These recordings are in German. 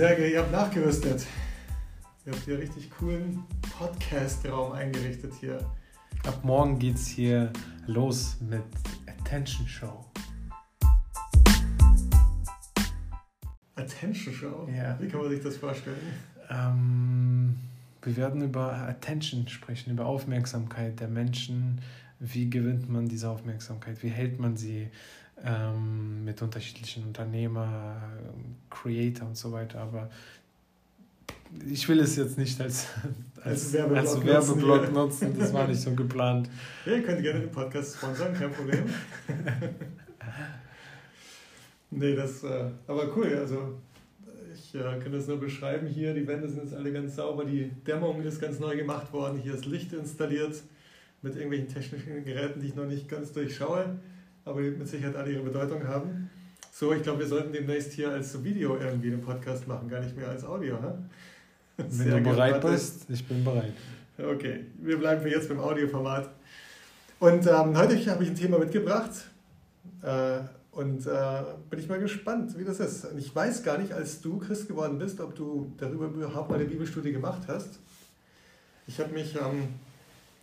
Sergej, ihr habt nachgerüstet. Ihr habt hier richtig coolen Podcast-Raum eingerichtet hier. Ab morgen geht's hier los mit Attention Show. Attention Show? Ja. Wie kann man sich das vorstellen? Ähm, wir werden über Attention sprechen, über Aufmerksamkeit der Menschen. Wie gewinnt man diese Aufmerksamkeit? Wie hält man sie ähm, mit unterschiedlichen Unternehmer, Creator und so weiter? Aber ich will es jetzt nicht als, als, als Werbeblock, als Werbeblock nutzen, nutzen. Das war nicht so geplant. Ja, ihr könnt gerne den Podcast sponsern, kein Problem. nee, das, äh, aber cool, also ich äh, kann das nur beschreiben hier. Die Wände sind jetzt alle ganz sauber, die Dämmung ist ganz neu gemacht worden, hier ist Licht installiert mit irgendwelchen technischen Geräten, die ich noch nicht ganz durchschaue, aber die mit Sicherheit alle ihre Bedeutung haben. So, ich glaube, wir sollten demnächst hier als Video irgendwie den Podcast machen, gar nicht mehr als Audio. Ne? Wenn du bereit bist, ich bin bereit. Okay, wir bleiben für jetzt beim Audioformat. Und ähm, heute habe ich ein Thema mitgebracht äh, und äh, bin ich mal gespannt, wie das ist. Und ich weiß gar nicht, als du Christ geworden bist, ob du darüber überhaupt mal eine Bibelstudie gemacht hast. Ich habe mich, ähm,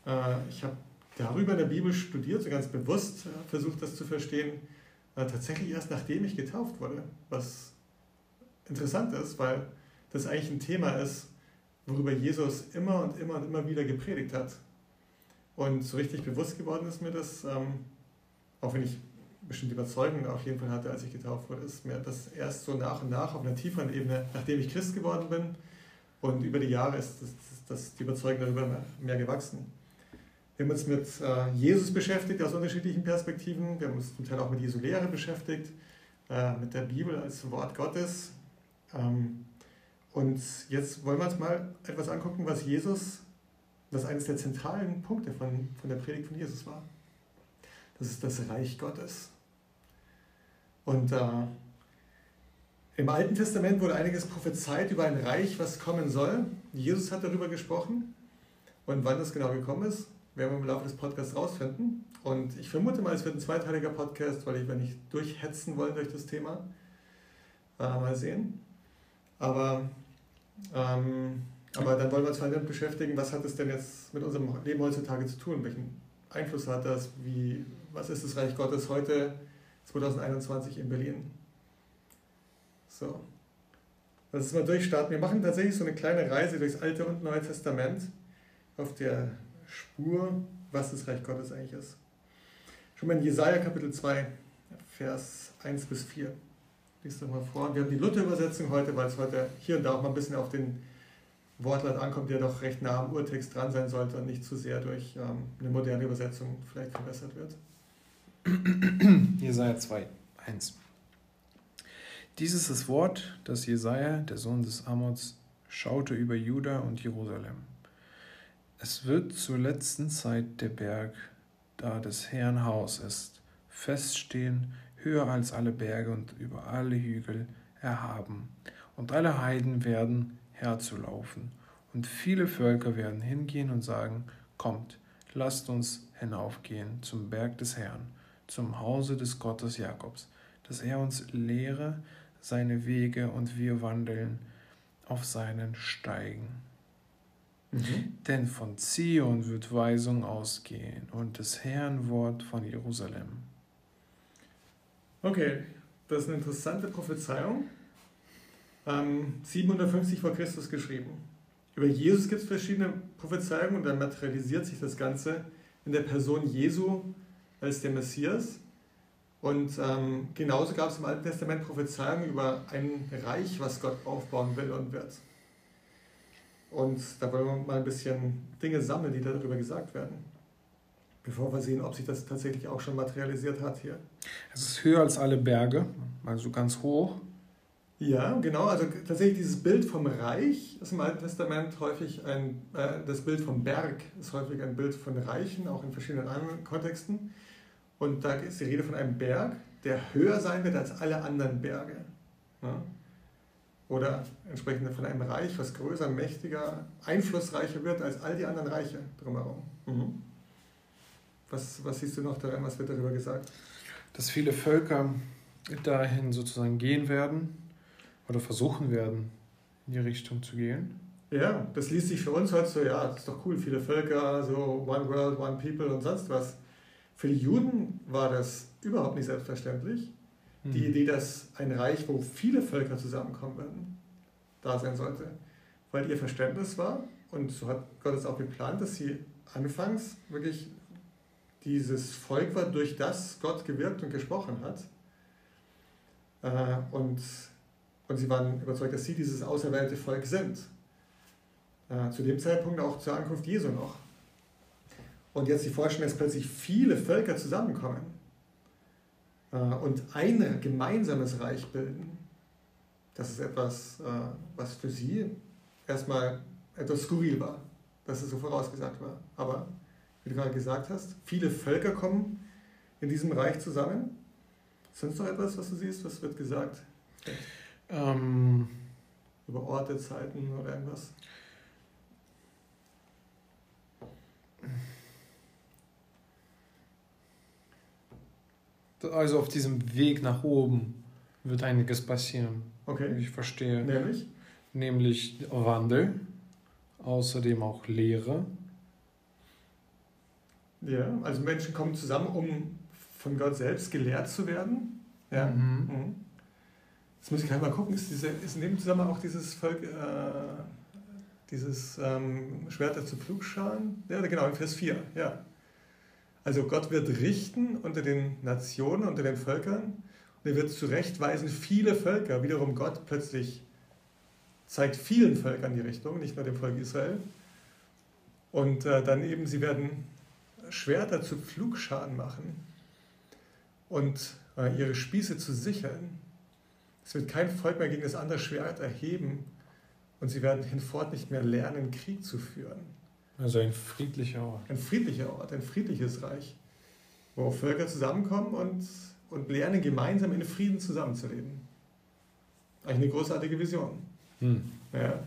äh, ich habe darüber in der Bibel studiert, so ganz bewusst äh, versucht, das zu verstehen, äh, tatsächlich erst nachdem ich getauft wurde. Was interessant ist, weil das eigentlich ein Thema ist, worüber Jesus immer und immer und immer wieder gepredigt hat. Und so richtig bewusst geworden ist mir das, ähm, auch wenn ich bestimmte Überzeugungen auf jeden Fall hatte, als ich getauft wurde, ist mir das erst so nach und nach auf einer tieferen Ebene, nachdem ich Christ geworden bin. Und über die Jahre ist das, das, die Überzeugung darüber mehr, mehr gewachsen. Wir haben uns mit äh, Jesus beschäftigt aus unterschiedlichen Perspektiven. Wir haben uns zum Teil auch mit Jesu Lehre beschäftigt, äh, mit der Bibel als Wort Gottes. Ähm, und jetzt wollen wir uns mal etwas angucken, was Jesus, was eines der zentralen Punkte von, von der Predigt von Jesus war. Das ist das Reich Gottes. Und äh, im Alten Testament wurde einiges prophezeit über ein Reich, was kommen soll. Jesus hat darüber gesprochen. Und wann das genau gekommen ist, werden wir im Laufe des Podcasts rausfinden. Und ich vermute mal, es wird ein zweiteiliger Podcast, weil ich, wenn nicht durchhetzen wollen durch das Thema, äh, mal sehen. Aber, ähm, aber dann wollen wir uns damit beschäftigen, was hat es denn jetzt mit unserem Leben heutzutage zu tun? Welchen Einfluss hat das? Wie, was ist das Reich Gottes heute, 2021 in Berlin? So. Lass uns mal durchstarten. Wir machen tatsächlich so eine kleine Reise durchs Alte und Neue Testament auf der Spur, was das Reich Gottes eigentlich ist. Schon mal in Jesaja Kapitel 2, Vers 1 bis 4. Lies doch mal vor. Wir haben die Luther-Übersetzung heute, weil es heute hier und da auch mal ein bisschen auf den Wortlaut ankommt, der doch recht nah am Urtext dran sein sollte und nicht zu sehr durch ähm, eine moderne Übersetzung vielleicht verbessert wird. Jesaja 2, 1. Dies ist das Wort, das Jesaja, der Sohn des Amots, schaute über Juda und Jerusalem. Es wird zur letzten Zeit der Berg, da des Herrn Haus ist, feststehen, höher als alle Berge und über alle Hügel erhaben. Und alle Heiden werden herzulaufen. Und viele Völker werden hingehen und sagen, kommt, lasst uns hinaufgehen zum Berg des Herrn, zum Hause des Gottes Jakobs, dass er uns lehre seine Wege und wir wandeln auf seinen Steigen. Mhm. Denn von Zion wird Weisung ausgehen und des Herrn Wort von Jerusalem. Okay, das ist eine interessante Prophezeiung. Ähm, 750 vor Christus geschrieben. Über Jesus gibt es verschiedene Prophezeiungen und dann materialisiert sich das Ganze in der Person Jesu als der Messias. Und ähm, genauso gab es im Alten Testament Prophezeiungen über ein Reich, was Gott aufbauen will und wird. Und da wollen wir mal ein bisschen Dinge sammeln, die darüber gesagt werden, bevor wir sehen, ob sich das tatsächlich auch schon materialisiert hat hier. Es ist höher als alle Berge, also ganz hoch. Ja, genau. Also tatsächlich dieses Bild vom Reich ist im Alten Testament häufig ein, äh, das Bild vom Berg ist häufig ein Bild von Reichen, auch in verschiedenen anderen Kontexten. Und da ist die Rede von einem Berg, der höher sein wird als alle anderen Berge. Ja? Oder entsprechend von einem Reich, was größer, mächtiger, einflussreicher wird als all die anderen Reiche drumherum. Mhm. Was, was siehst du noch daran, was wird darüber gesagt? Dass viele Völker dahin sozusagen gehen werden oder versuchen werden, in die Richtung zu gehen. Ja, das liest sich für uns heute so, ja, das ist doch cool, viele Völker, so One World, One People und sonst was. Für die Juden war das überhaupt nicht selbstverständlich. Mhm. Die Idee, dass ein Reich, wo viele Völker zusammenkommen werden, da sein sollte. Weil ihr Verständnis war, und so hat Gott es auch geplant, dass sie anfangs wirklich dieses Volk war, durch das Gott gewirkt und gesprochen hat. Äh, und, und sie waren überzeugt, dass sie dieses auserwählte Volk sind. Äh, zu dem Zeitpunkt auch zur Ankunft Jesu noch. Und jetzt die Vorstellung, dass plötzlich viele Völker zusammenkommen und ein gemeinsames Reich bilden, das ist etwas, was für sie erstmal etwas skurril war, dass es so vorausgesagt war. Aber wie du gerade gesagt hast, viele Völker kommen in diesem Reich zusammen. Sonst noch etwas, was du siehst? Was wird gesagt? Ähm, Über Orte, Zeiten oder irgendwas? Also auf diesem Weg nach oben wird einiges passieren. Okay. Ich verstehe. Nämlich? Nämlich Wandel, außerdem auch Lehre. Ja, also Menschen kommen zusammen, um von Gott selbst gelehrt zu werden. Ja. Mhm. Mhm. Jetzt muss ich gleich mal gucken, ist, diese, ist in dem Zusammenhang auch dieses Volk, äh, dieses ähm, Schwerter zu Pflugscharen? Ja, genau, in Vers 4, ja. Also Gott wird richten unter den Nationen, unter den Völkern und er wird zurechtweisen viele Völker. Wiederum Gott plötzlich zeigt vielen Völkern die Richtung, nicht nur dem Volk Israel. Und äh, dann eben, sie werden Schwerter zu Pflugscharen machen und äh, ihre Spieße zu sichern. Es wird kein Volk mehr gegen das andere Schwert erheben und sie werden hinfort nicht mehr lernen, Krieg zu führen. Also ein friedlicher Ort. Ein friedlicher Ort, ein friedliches Reich, wo Völker zusammenkommen und, und lernen, gemeinsam in Frieden zusammenzuleben. Eigentlich eine großartige Vision. Hm. Ja.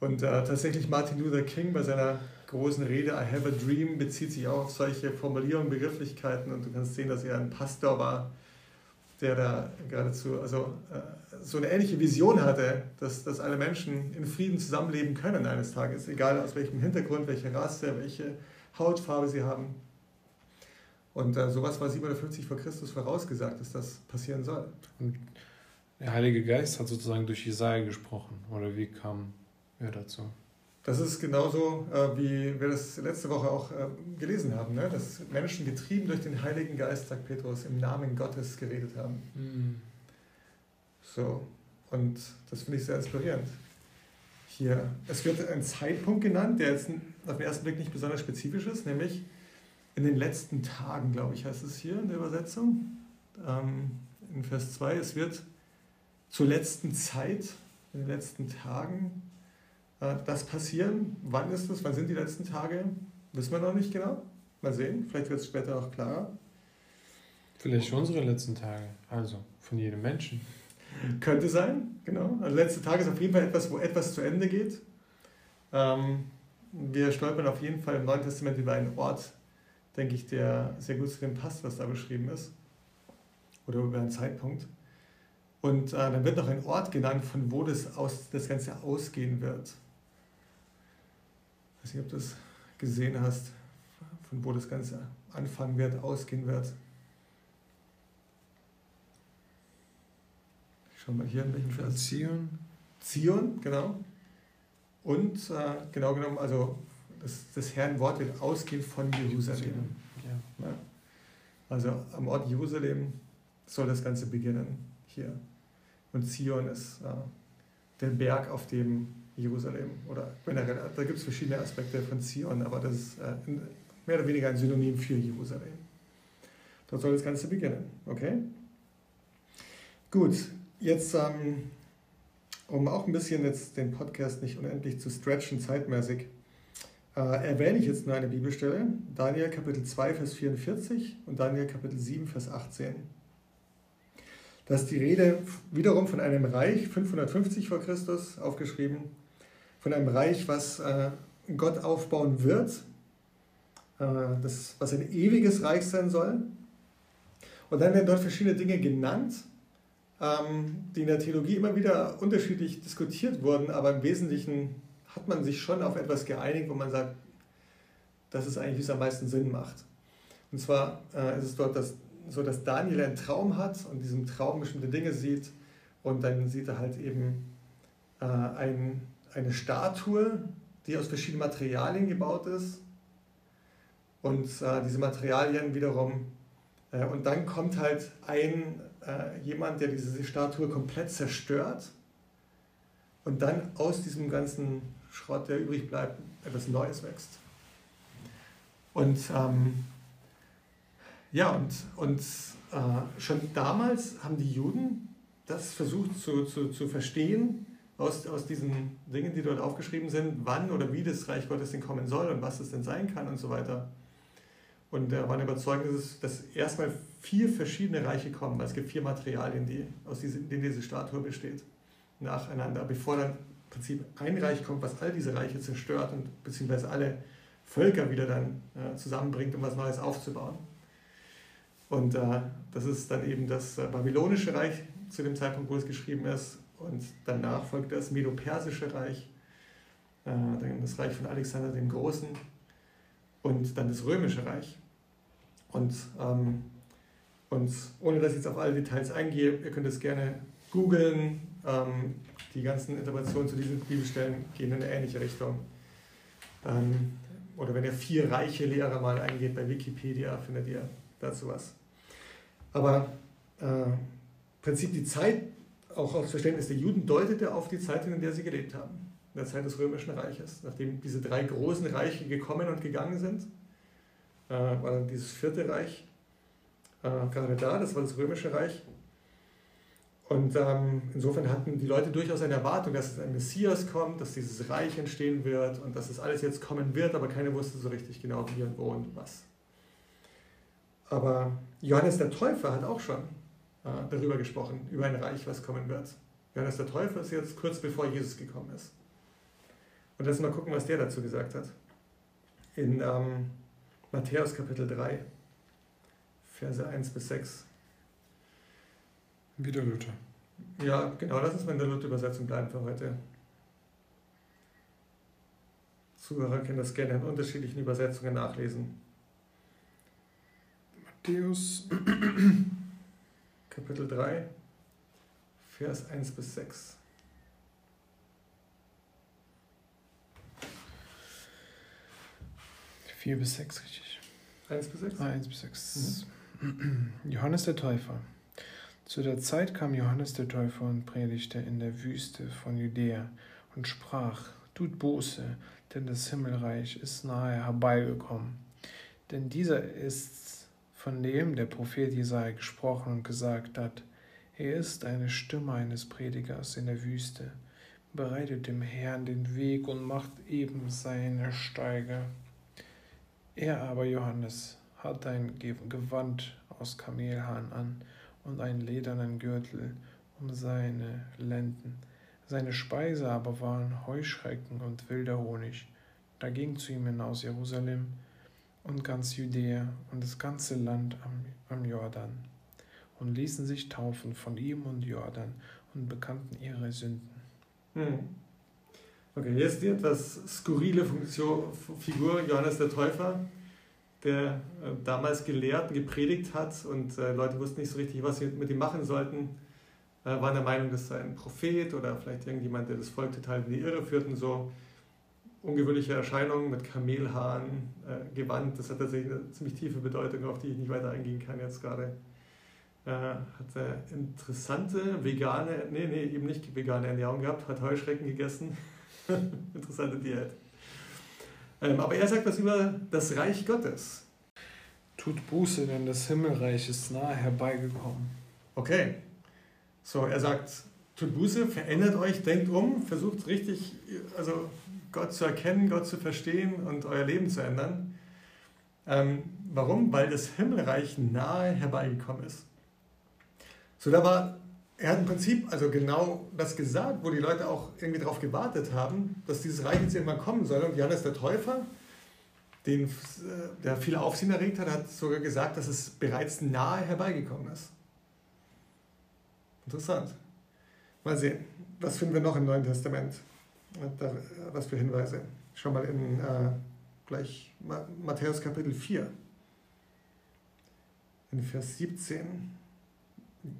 Und äh, tatsächlich Martin Luther King bei seiner großen Rede I have a dream bezieht sich auch auf solche Formulierungen, Begrifflichkeiten und du kannst sehen, dass er ein Pastor war, der da geradezu also, äh, so eine ähnliche Vision hatte, dass, dass alle Menschen in Frieden zusammenleben können eines Tages, egal aus welchem Hintergrund, welche Rasse, welche Hautfarbe sie haben. Und äh, sowas war 750 vor Christus vorausgesagt, dass das passieren soll. Und der Heilige Geist hat sozusagen durch Jesaja gesprochen, oder wie kam er dazu? Das ist genauso, äh, wie wir das letzte Woche auch äh, gelesen haben, ne? dass Menschen getrieben durch den Heiligen Geist, sagt Petrus, im Namen Gottes geredet haben. Mhm. So, und das finde ich sehr inspirierend. Hier, es wird ein Zeitpunkt genannt, der jetzt auf den ersten Blick nicht besonders spezifisch ist, nämlich in den letzten Tagen, glaube ich, heißt es hier in der Übersetzung, ähm, in Vers 2, es wird zur letzten Zeit, in den letzten Tagen das passieren. Wann ist das? Wann sind die letzten Tage? Wissen wir noch nicht genau. Mal sehen. Vielleicht wird es später auch klarer. Vielleicht unsere letzten Tage. Also von jedem Menschen. Könnte sein, genau. Also letzte Tage ist auf jeden Fall etwas, wo etwas zu Ende geht. Ähm, wir stolpern auf jeden Fall im Neuen Testament über einen Ort, denke ich, der sehr gut zu dem passt, was da beschrieben ist. Oder über einen Zeitpunkt. Und äh, dann wird noch ein Ort genannt, von wo das, aus, das Ganze ausgehen wird. Ich weiß nicht, ob du das gesehen hast, von wo das Ganze anfangen wird, ausgehen wird. Ich schau mal hier in welchem Vers. Zion. Zion, genau. Und äh, genau genommen, also das, das Herrn Wort wird ausgehen von Jerusalem. Ja. Ja. Also am Ort Jerusalem soll das Ganze beginnen hier. Und Zion ist äh, der Berg, auf dem Jerusalem oder generell, da gibt es verschiedene Aspekte von Zion, aber das ist äh, mehr oder weniger ein Synonym für Jerusalem. Dort soll das Ganze beginnen, okay? Gut, jetzt, ähm, um auch ein bisschen jetzt den Podcast nicht unendlich zu stretchen, zeitmäßig, äh, erwähne ich jetzt nur eine Bibelstelle, Daniel Kapitel 2, Vers 44 und Daniel Kapitel 7, Vers 18. Da ist die Rede wiederum von einem Reich, 550 vor Christus aufgeschrieben, von einem Reich, was äh, Gott aufbauen wird, äh, das, was ein ewiges Reich sein soll. Und dann werden dort verschiedene Dinge genannt, ähm, die in der Theologie immer wieder unterschiedlich diskutiert wurden, aber im Wesentlichen hat man sich schon auf etwas geeinigt, wo man sagt, das ist eigentlich, es am meisten Sinn macht. Und zwar äh, ist es dort dass, so, dass Daniel einen Traum hat und in diesem Traum bestimmte Dinge sieht und dann sieht er halt eben äh, ein, eine Statue, die aus verschiedenen Materialien gebaut ist. Und äh, diese Materialien wiederum äh, und dann kommt halt ein äh, jemand, der diese Statue komplett zerstört. Und dann aus diesem ganzen Schrott, der übrig bleibt, etwas Neues wächst. Und ähm, ja, und, und äh, schon damals haben die Juden das versucht zu, zu, zu verstehen, aus, aus diesen Dingen, die dort aufgeschrieben sind, wann oder wie das Reich Gottes denn kommen soll und was es denn sein kann und so weiter. Und er war überzeugt, dass, es, dass erstmal vier verschiedene Reiche kommen, weil es gibt vier Materialien, die, aus diese, denen diese Statue besteht, nacheinander, bevor dann im Prinzip ein Reich kommt, was all diese Reiche zerstört und beziehungsweise alle Völker wieder dann äh, zusammenbringt, um was Neues aufzubauen. Und äh, das ist dann eben das äh, babylonische Reich zu dem Zeitpunkt, wo es geschrieben ist. Und danach folgt das Medo-Persische Reich, äh, dann das Reich von Alexander dem Großen und dann das Römische Reich. Und, ähm, und ohne dass ich jetzt auf alle Details eingehe, ihr könnt es gerne googeln. Ähm, die ganzen Interpretationen zu diesen Bibelstellen gehen in eine ähnliche Richtung. Ähm, oder wenn ihr vier reiche Lehrer mal eingeht bei Wikipedia, findet ihr dazu was. Aber äh, im Prinzip die Zeit, auch aus Verständnis der Juden, deutete auf die Zeit, in der sie gelebt haben, in der Zeit des Römischen Reiches. Nachdem diese drei großen Reiche gekommen und gegangen sind, äh, war dann dieses vierte Reich äh, gerade da, das war das Römische Reich. Und ähm, insofern hatten die Leute durchaus eine Erwartung, dass ein Messias kommt, dass dieses Reich entstehen wird und dass das alles jetzt kommen wird, aber keiner wusste so richtig genau wie und wo und was. Aber Johannes der Täufer hat auch schon darüber gesprochen, über ein Reich, was kommen wird. Johannes der Täufer ist jetzt kurz bevor Jesus gekommen ist. Und lass mal gucken, was der dazu gesagt hat. In ähm, Matthäus Kapitel 3, Verse 1 bis 6. Wieder Luther. Ja, genau, lass uns mal in der Luther-Übersetzung bleiben für heute. Zuhörer können das gerne in unterschiedlichen Übersetzungen nachlesen. Matthäus Kapitel 3, Vers 1 bis 6. Vier bis sechs, richtig. 1 bis 6? Ah, 1 bis 6. Johannes der Täufer. Zu der Zeit kam Johannes der Täufer und predigte in der Wüste von Judäa und sprach, tut Buße, denn das Himmelreich ist nahe herbeigekommen. Denn dieser ist von dem der Prophet Jesaja gesprochen und gesagt hat, er ist eine Stimme eines Predigers in der Wüste, bereitet dem Herrn den Weg und macht eben seine Steige. Er aber, Johannes, hat ein Gewand aus Kamelhahn an und einen ledernen Gürtel um seine Lenden. Seine Speise aber waren Heuschrecken und wilder Honig. Da ging zu ihm hinaus Jerusalem und ganz Judäa und das ganze Land am, am Jordan und ließen sich taufen von ihm und Jordan und bekannten ihre Sünden. Hm. Okay, hier ist die etwas skurrile Funktion, Figur Johannes der Täufer, der äh, damals gelehrt und gepredigt hat und äh, Leute wussten nicht so richtig, was sie mit ihm machen sollten, äh, waren der Meinung, das sei ein Prophet oder vielleicht irgendjemand, der das Volk total in die Irre führt und so. Ungewöhnliche Erscheinungen mit Kamelhaaren, äh, Gewand, das hat tatsächlich eine ziemlich tiefe Bedeutung, auf die ich nicht weiter eingehen kann jetzt gerade. Äh, hat äh, interessante vegane, nee, nee, eben nicht vegane Ernährung gehabt, hat Heuschrecken gegessen. interessante Diät. Ähm, aber er sagt was über das Reich Gottes. Tut Buße, denn das Himmelreich ist nahe herbeigekommen. Okay. So, er sagt, tut Buße, verändert euch, denkt um, versucht richtig, also Gott zu erkennen, Gott zu verstehen und euer Leben zu ändern. Ähm, warum? Weil das Himmelreich nahe herbeigekommen ist. So, da war, er hat im Prinzip also genau das gesagt, wo die Leute auch irgendwie darauf gewartet haben, dass dieses Reich jetzt irgendwann kommen soll. Und Johannes der Täufer, den, äh, der viel Aufsehen erregt hat, hat sogar gesagt, dass es bereits nahe herbeigekommen ist. Interessant. Mal sehen, was finden wir noch im Neuen Testament? Was für Hinweise? Schau mal in äh, gleich Matthäus Kapitel 4, in Vers 17.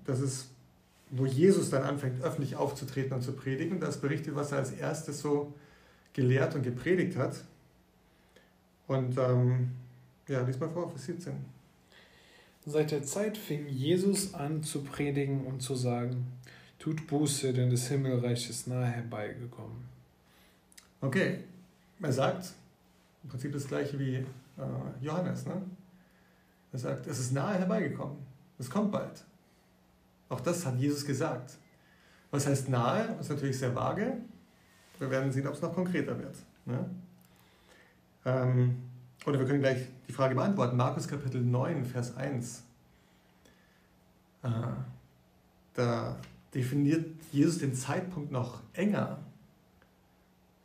Das ist, wo Jesus dann anfängt, öffentlich aufzutreten und zu predigen. Das berichtet, was er als erstes so gelehrt und gepredigt hat. Und ähm, ja, lies mal vor, Vers 17. Seit der Zeit fing Jesus an zu predigen und zu sagen, tut Buße, denn das Himmelreich ist nahe herbeigekommen. Okay, er sagt im Prinzip das gleiche wie äh, Johannes. Ne? Er sagt, es ist nahe herbeigekommen, es kommt bald. Auch das hat Jesus gesagt. Was heißt nahe? Das ist natürlich sehr vage. Wir werden sehen, ob es noch konkreter wird. Ne? Ähm, oder wir können gleich die Frage beantworten. Markus Kapitel 9, Vers 1. Äh, da definiert Jesus den Zeitpunkt noch enger,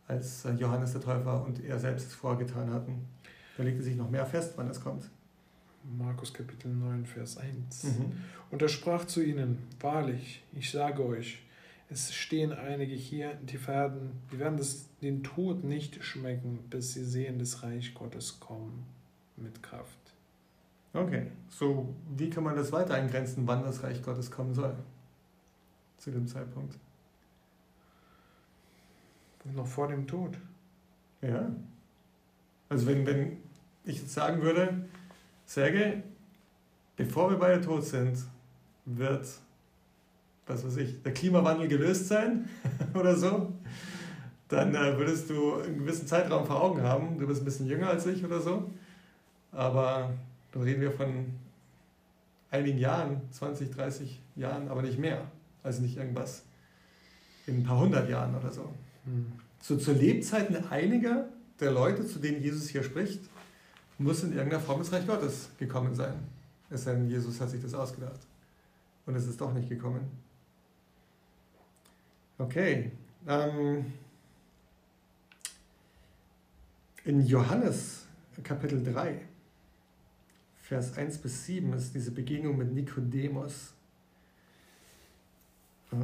als äh, Johannes der Täufer und er selbst es vorgetan hatten. Da legte sich noch mehr fest, wann es kommt. Markus Kapitel 9, Vers 1. Mhm. Und er sprach zu ihnen, wahrlich, ich sage euch, es stehen einige hier, die werden, die werden das, den Tod nicht schmecken, bis sie sehen das Reich Gottes kommen mit Kraft. Okay, so wie kann man das weiter eingrenzen, wann das Reich Gottes kommen soll? Zu dem Zeitpunkt. Noch vor dem Tod. Ja. Also wenn, wenn ich jetzt sagen würde, Sergej, bevor wir beide tot sind, wird was weiß ich, der Klimawandel gelöst sein oder so, dann äh, würdest du einen gewissen Zeitraum vor Augen haben. Du bist ein bisschen jünger als ich oder so. Aber dann reden wir von einigen Jahren, 20, 30 Jahren, aber nicht mehr. Also nicht irgendwas in ein paar hundert Jahren oder so. So zur Lebzeiten einiger der Leute, zu denen Jesus hier spricht, muss in irgendeiner Form das Reich Gottes gekommen sein. Es sei denn, Jesus hat sich das ausgedacht. Und es ist doch nicht gekommen. Okay. Ähm, in Johannes Kapitel 3, Vers 1 bis 7 ist diese Begegnung mit Nikodemus. Äh,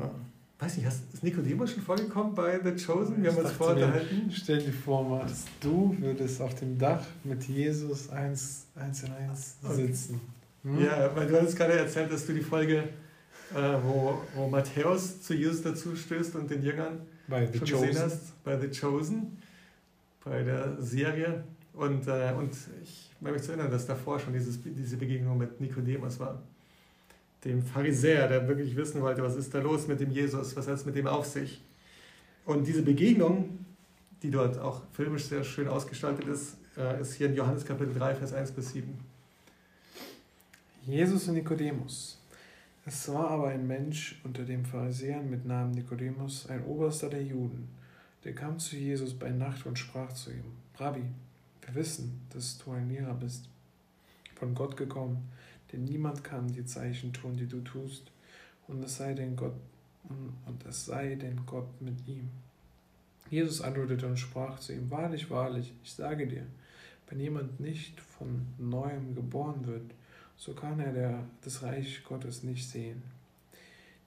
weiß nicht, ist Nikodemus schon vorgekommen bei The Chosen? Wir haben uns vorgehalten. Stell dir vor, Max, du würdest auf dem Dach mit Jesus eins, eins in eins sitzen. Hm? Ja, weil du hast gerade erzählt, dass du die Folge äh, wo, wo Matthäus zu Jesus dazu stößt und den Jüngern bei The schon Chosen. gesehen hast, bei The Chosen, bei der Serie. Und, äh, und ich meine mich zu erinnern, dass davor schon dieses, diese Begegnung mit Nikodemus war. Dem Pharisäer, der wirklich wissen wollte, was ist da los mit dem Jesus, was hat es mit dem auf sich. Und diese Begegnung, die dort auch filmisch sehr schön ausgestaltet ist, äh, ist hier in Johannes Kapitel 3, Vers 1 bis 7. Jesus und Nikodemus. Es war aber ein Mensch unter den Pharisäern mit Namen Nikodemus, ein Oberster der Juden. Der kam zu Jesus bei Nacht und sprach zu ihm: Rabbi, wir wissen, dass du ein Lehrer bist, von Gott gekommen, denn niemand kann die Zeichen tun, die du tust, und es sei denn Gott und es sei denn Gott mit ihm. Jesus antwortete und sprach zu ihm: Wahrlich, wahrlich, ich sage dir, wenn jemand nicht von neuem geboren wird, so kann er der, das Reich Gottes nicht sehen.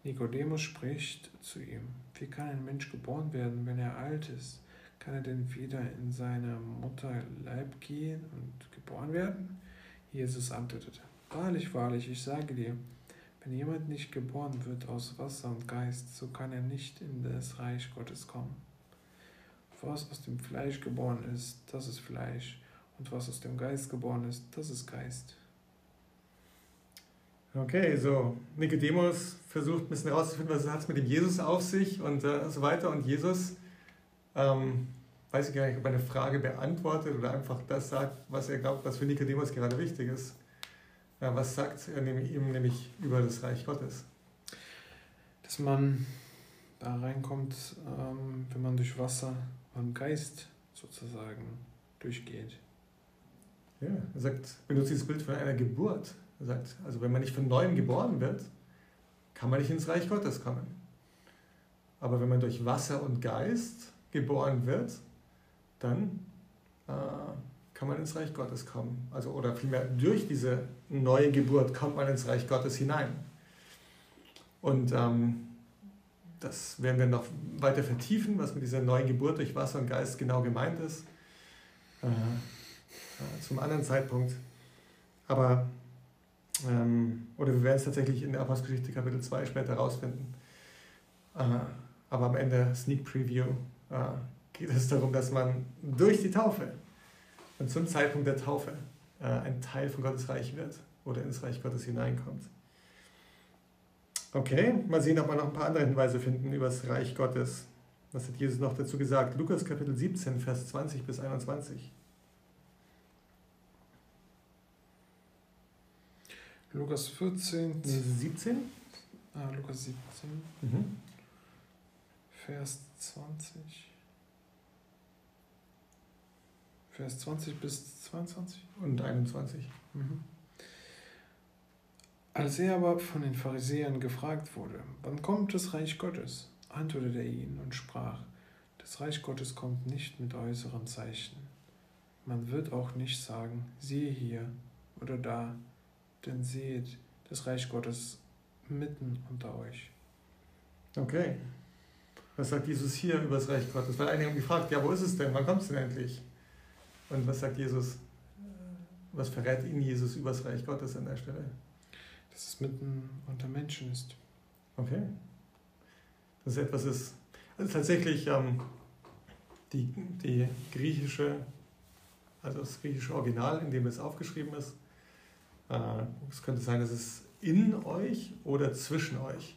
Nikodemus spricht zu ihm, wie kann ein Mensch geboren werden, wenn er alt ist? Kann er denn wieder in seine Mutter Leib gehen und geboren werden? Jesus antwortete, wahrlich, wahrlich, ich sage dir, wenn jemand nicht geboren wird aus Wasser und Geist, so kann er nicht in das Reich Gottes kommen. Was aus dem Fleisch geboren ist, das ist Fleisch, und was aus dem Geist geboren ist, das ist Geist. Okay, so Nikodemus versucht ein bisschen herauszufinden, was hat es mit dem Jesus auf sich und äh, so weiter. Und Jesus, ähm, weiß ich gar nicht, ob er eine Frage beantwortet oder einfach das sagt, was er glaubt, was für Nikodemus gerade wichtig ist. Ja, was sagt er ihm nämlich über das Reich Gottes? Dass man da reinkommt, ähm, wenn man durch Wasser und Geist sozusagen durchgeht. Ja, er sagt, benutzt dieses Bild von einer Geburt. Er sagt, also wenn man nicht von neuem geboren wird, kann man nicht ins Reich Gottes kommen. Aber wenn man durch Wasser und Geist geboren wird, dann äh, kann man ins Reich Gottes kommen. Also, oder vielmehr durch diese neue Geburt kommt man ins Reich Gottes hinein. Und ähm, das werden wir noch weiter vertiefen, was mit dieser neuen Geburt durch Wasser und Geist genau gemeint ist. Äh, äh, zum anderen Zeitpunkt. Aber, ähm, oder wir werden es tatsächlich in der Apostelgeschichte Kapitel 2 später herausfinden. Äh, aber am Ende, Sneak Preview, äh, geht es darum, dass man durch die Taufe und zum Zeitpunkt der Taufe äh, ein Teil von Gottes Reich wird oder ins Reich Gottes hineinkommt. Okay, mal sehen, ob wir noch ein paar andere Hinweise finden über das Reich Gottes. Was hat Jesus noch dazu gesagt? Lukas Kapitel 17, Vers 20 bis 21. Lukas 14. Nee, 17? Ah, Lukas 17. Mhm. Vers 20. Vers 20 bis 22. Und 21. Mhm. Als er aber von den Pharisäern gefragt wurde, wann kommt das Reich Gottes, antwortete er ihnen und sprach, das Reich Gottes kommt nicht mit äußeren Zeichen. Man wird auch nicht sagen, siehe hier oder da, denn seht das Reich Gottes mitten unter euch. Okay. Was sagt Jesus hier über das Reich Gottes? Weil einige haben gefragt, ja, wo ist es denn? Wann kommt es denn endlich? Und was sagt Jesus? Was verrät Ihnen Jesus über das Reich Gottes an der Stelle? Dass es mitten unter Menschen ist. Okay. Dass es etwas ist. Also tatsächlich ähm, die, die griechische, also das griechische Original, in dem es aufgeschrieben ist, äh, es könnte sein, dass es in euch oder zwischen euch.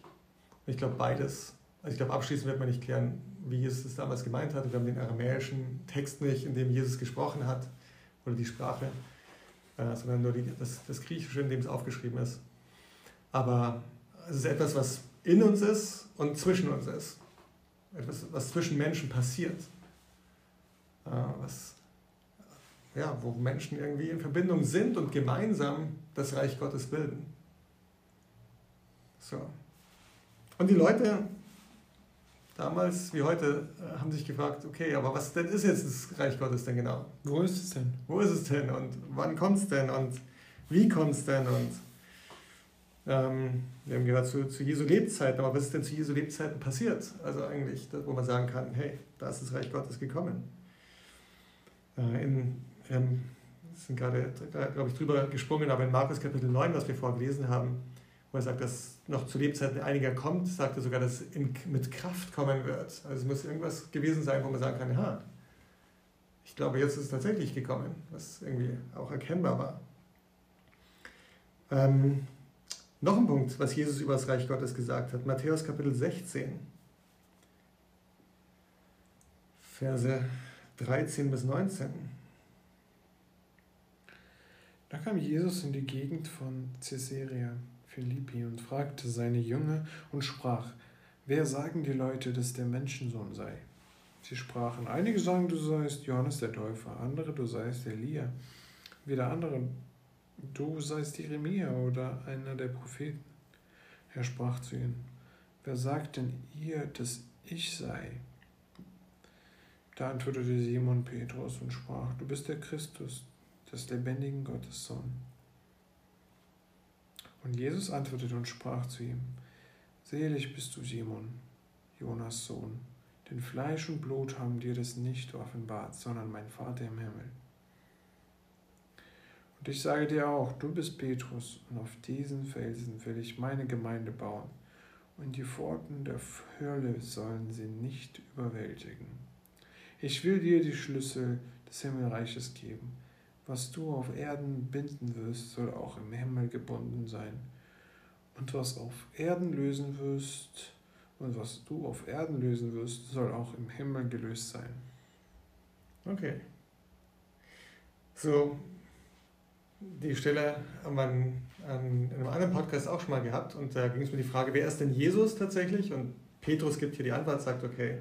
Ich glaube beides. Also ich glaube abschließend wird man nicht klären, wie Jesus es damals gemeint hat. Wir haben den aramäischen Text nicht, in dem Jesus gesprochen hat, oder die Sprache, äh, sondern nur die, das, das Griechische, in dem es aufgeschrieben ist. Aber es ist etwas, was in uns ist und zwischen uns ist. Etwas, was zwischen Menschen passiert. Äh, was, ja, wo Menschen irgendwie in Verbindung sind und gemeinsam das Reich Gottes bilden. So. Und die Leute damals wie heute äh, haben sich gefragt, okay, aber was denn ist jetzt das Reich Gottes denn genau? Wo ist es denn? Wo ist es denn und wann kommt es denn und wie kommt es denn und ähm, wir haben gehört zu, zu Jesu Lebzeiten, aber was ist denn zu Jesu Lebzeiten passiert? Also eigentlich, wo man sagen kann, hey, da ist das Reich Gottes gekommen. Äh, in, ähm, sind gerade, glaube ich, drüber gesprungen, aber in Markus Kapitel 9, was wir vorgelesen haben, wo er sagt, dass noch zu Lebzeiten einiger kommt, sagt er sogar, dass es in, mit Kraft kommen wird. Also es muss irgendwas gewesen sein, wo man sagen kann, ha, ich glaube, jetzt ist es tatsächlich gekommen, was irgendwie auch erkennbar war. Ähm, noch ein Punkt, was Jesus über das Reich Gottes gesagt hat. Matthäus Kapitel 16, Verse 13 bis 19. Da kam Jesus in die Gegend von Caesarea Philippi und fragte seine Jünger und sprach, wer sagen die Leute, dass der Menschensohn sei? Sie sprachen, einige sagen, du seist Johannes der Täufer, andere, du seist Elia, wieder andere, du seist Jeremia oder einer der Propheten. Er sprach zu ihnen, wer sagt denn ihr, dass ich sei? Da antwortete Simon Petrus und sprach, du bist der Christus, des lebendigen Gottes Sohn. Und Jesus antwortete und sprach zu ihm, Selig bist du, Simon, Jonas Sohn, denn Fleisch und Blut haben dir das nicht offenbart, sondern mein Vater im Himmel. Und ich sage dir auch, du bist Petrus, und auf diesen Felsen will ich meine Gemeinde bauen, und die Pforten der Hölle sollen sie nicht überwältigen. Ich will dir die Schlüssel des Himmelreiches geben. Was du auf Erden binden wirst, soll auch im Himmel gebunden sein. Und was auf Erden lösen wirst, und was du auf Erden lösen wirst, soll auch im Himmel gelöst sein. Okay. So, die Stelle haben wir in einem anderen Podcast auch schon mal gehabt und da ging es mir die Frage, wer ist denn Jesus tatsächlich? Und Petrus gibt hier die Antwort, sagt, okay,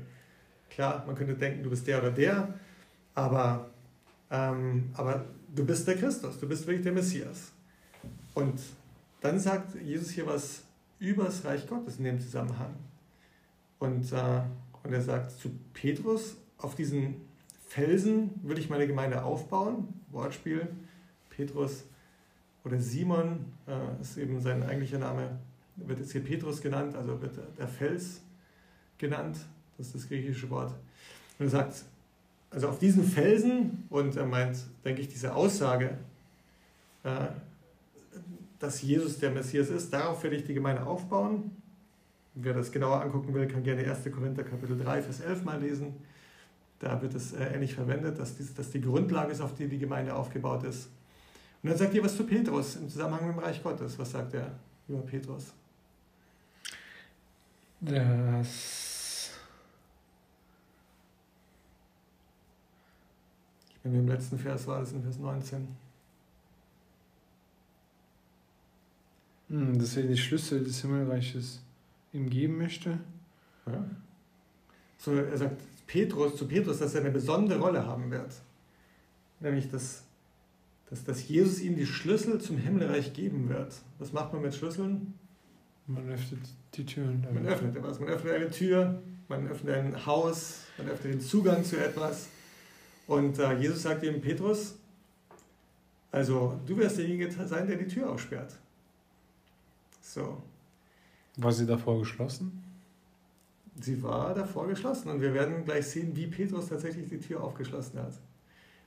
klar, man könnte denken, du bist der oder der, aber, ähm, aber du bist der Christus, du bist wirklich der Messias. Und dann sagt Jesus hier was über das Reich Gottes in dem Zusammenhang. Und, äh, und er sagt zu Petrus, auf diesen Felsen will ich meine Gemeinde aufbauen. Wortspiel, Petrus oder Simon äh, ist eben sein eigentlicher Name. wird jetzt hier Petrus genannt, also wird der Fels genannt, das ist das griechische Wort. Und er sagt, also auf diesen Felsen, und er meint, denke ich, diese Aussage, äh, dass Jesus der Messias ist, darauf werde ich die Gemeinde aufbauen. Wer das genauer angucken will, kann gerne 1. Korinther Kapitel 3, Vers 11 mal lesen. Da wird es äh, ähnlich verwendet, dass, dies, dass die Grundlage ist, auf die die Gemeinde aufgebaut ist. Und dann sagt ihr was zu Petrus im Zusammenhang mit dem Reich Gottes. Was sagt er über Petrus? Das. Bin im letzten Vers, war das in Vers 19. Hm, dass er die Schlüssel des Himmelreiches ihm geben möchte. Ja. So, er sagt Petrus, zu Petrus, dass er eine besondere Rolle haben wird. Nämlich, dass, dass, dass Jesus ihm die Schlüssel zum Himmelreich geben wird. Was macht man mit Schlüsseln? Man öffnet die Türen. Man öffnet etwas. Man öffnet eine Tür, man öffnet ein Haus, man öffnet den Zugang zu etwas. Und äh, Jesus sagt ihm, Petrus, also du wirst derjenige sein, der die Tür aussperrt. So. War sie davor geschlossen? Sie war davor geschlossen und wir werden gleich sehen, wie Petrus tatsächlich die Tür aufgeschlossen hat.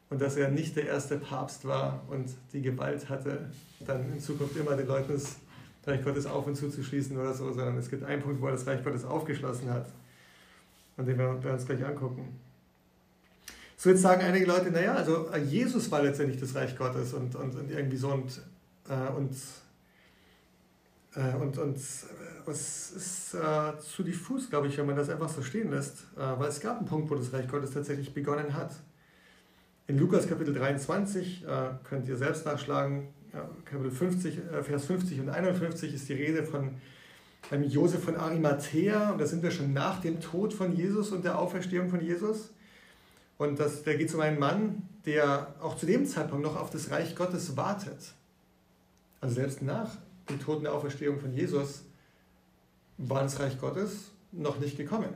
Und dass er nicht der erste Papst war und die Gewalt hatte, dann in Zukunft immer den Leuten das Reich Gottes auf und zuzuschließen oder so, sondern es gibt einen Punkt, wo er das Reich Gottes aufgeschlossen hat. Und den werden wir uns gleich angucken. So jetzt sagen einige Leute, naja, also Jesus war letztendlich das Reich Gottes und, und, und irgendwie so und, äh, und äh, und, und es ist äh, zu diffus, glaube ich, wenn man das einfach so stehen lässt, äh, weil es gab einen Punkt, wo das Reich Gottes tatsächlich begonnen hat. In Lukas Kapitel 23 äh, könnt ihr selbst nachschlagen, Kapitel 50, äh, Vers 50 und 51 ist die Rede von einem Josef von Arimathea und da sind wir schon nach dem Tod von Jesus und der Auferstehung von Jesus. Und das, da geht es um einen Mann, der auch zu dem Zeitpunkt noch auf das Reich Gottes wartet. Also selbst nach dem Tod und der Auferstehung von Jesus war das Reich Gottes noch nicht gekommen.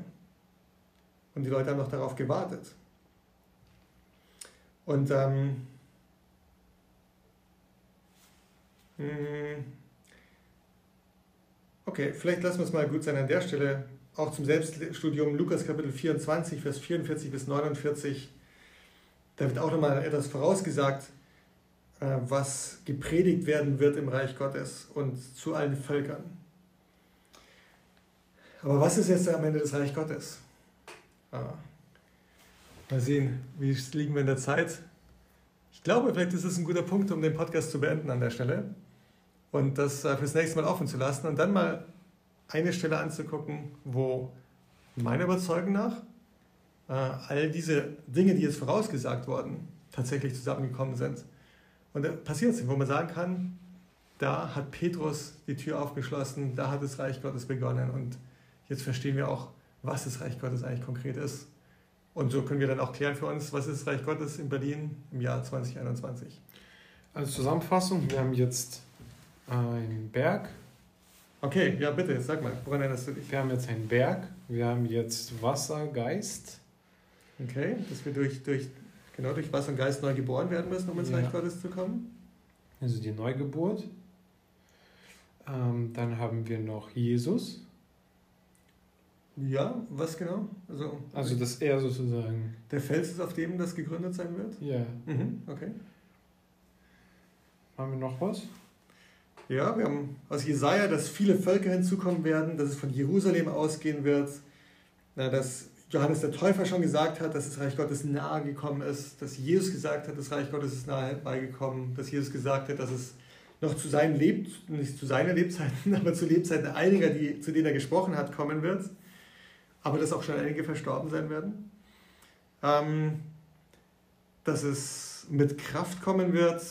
Und die Leute haben noch darauf gewartet. Und ähm, hm, okay, vielleicht lassen wir es mal gut sein an der Stelle. Auch zum Selbststudium Lukas Kapitel 24, Vers 44 bis 49. Da wird auch nochmal etwas vorausgesagt, äh, was gepredigt werden wird im Reich Gottes und zu allen Völkern. Aber was ist jetzt am Ende des Reich Gottes? Ah. Mal sehen, wie liegen wir in der Zeit. Ich glaube, vielleicht ist es ein guter Punkt, um den Podcast zu beenden an der Stelle und das äh, fürs nächste Mal offen zu lassen und dann mal eine Stelle anzugucken, wo meiner Überzeugung nach äh, all diese Dinge, die jetzt vorausgesagt wurden, tatsächlich zusammengekommen sind. Und da passiert es, wo man sagen kann, da hat Petrus die Tür aufgeschlossen, da hat das Reich Gottes begonnen und jetzt verstehen wir auch, was das Reich Gottes eigentlich konkret ist. Und so können wir dann auch klären für uns, was ist das Reich Gottes in Berlin im Jahr 2021. Also Zusammenfassung, wir haben jetzt einen Berg. Okay, ja bitte, sag mal, woran erinnerst du dich? Wir haben jetzt einen Berg, wir haben jetzt Wasser, Geist. Okay, dass wir durch, durch Genau, durch Wasser und Geist neu geboren werden müssen, um ins ja. Reich Gottes zu kommen. Also die Neugeburt. Ähm, dann haben wir noch Jesus. Ja, was genau? Also, also dass er sozusagen. Der Fels ist, auf dem das gegründet sein wird? Ja. Mhm, okay. Haben wir noch was? Ja, wir haben aus Jesaja, dass viele Völker hinzukommen werden, dass es von Jerusalem ausgehen wird, dass Johannes der Täufer schon gesagt hat, dass das Reich Gottes nahe gekommen ist, dass Jesus gesagt hat, das Reich Gottes ist nahe beigekommen, dass Jesus gesagt hat, dass es noch zu seinen Leb nicht zu seinen Lebzeiten, aber zu Lebzeiten einiger, die, zu denen er gesprochen hat, kommen wird, aber dass auch schon einige verstorben sein werden. Ähm, dass es mit Kraft kommen wird,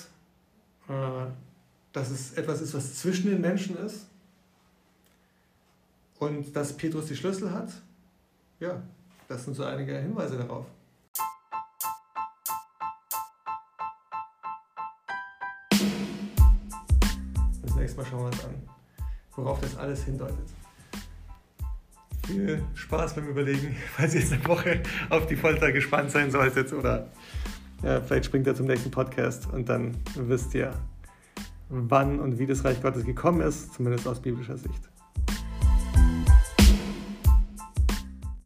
äh, dass es etwas ist, was zwischen den Menschen ist und dass Petrus die Schlüssel hat. Ja, das sind so einige Hinweise darauf. Das nächste Mal schauen wir uns an, worauf das alles hindeutet. Viel Spaß beim Überlegen, falls ihr jetzt eine Woche auf die Folter gespannt sein solltet oder ja, vielleicht springt ihr zum nächsten Podcast und dann wisst ihr, wann und wie das Reich Gottes gekommen ist, zumindest aus biblischer Sicht.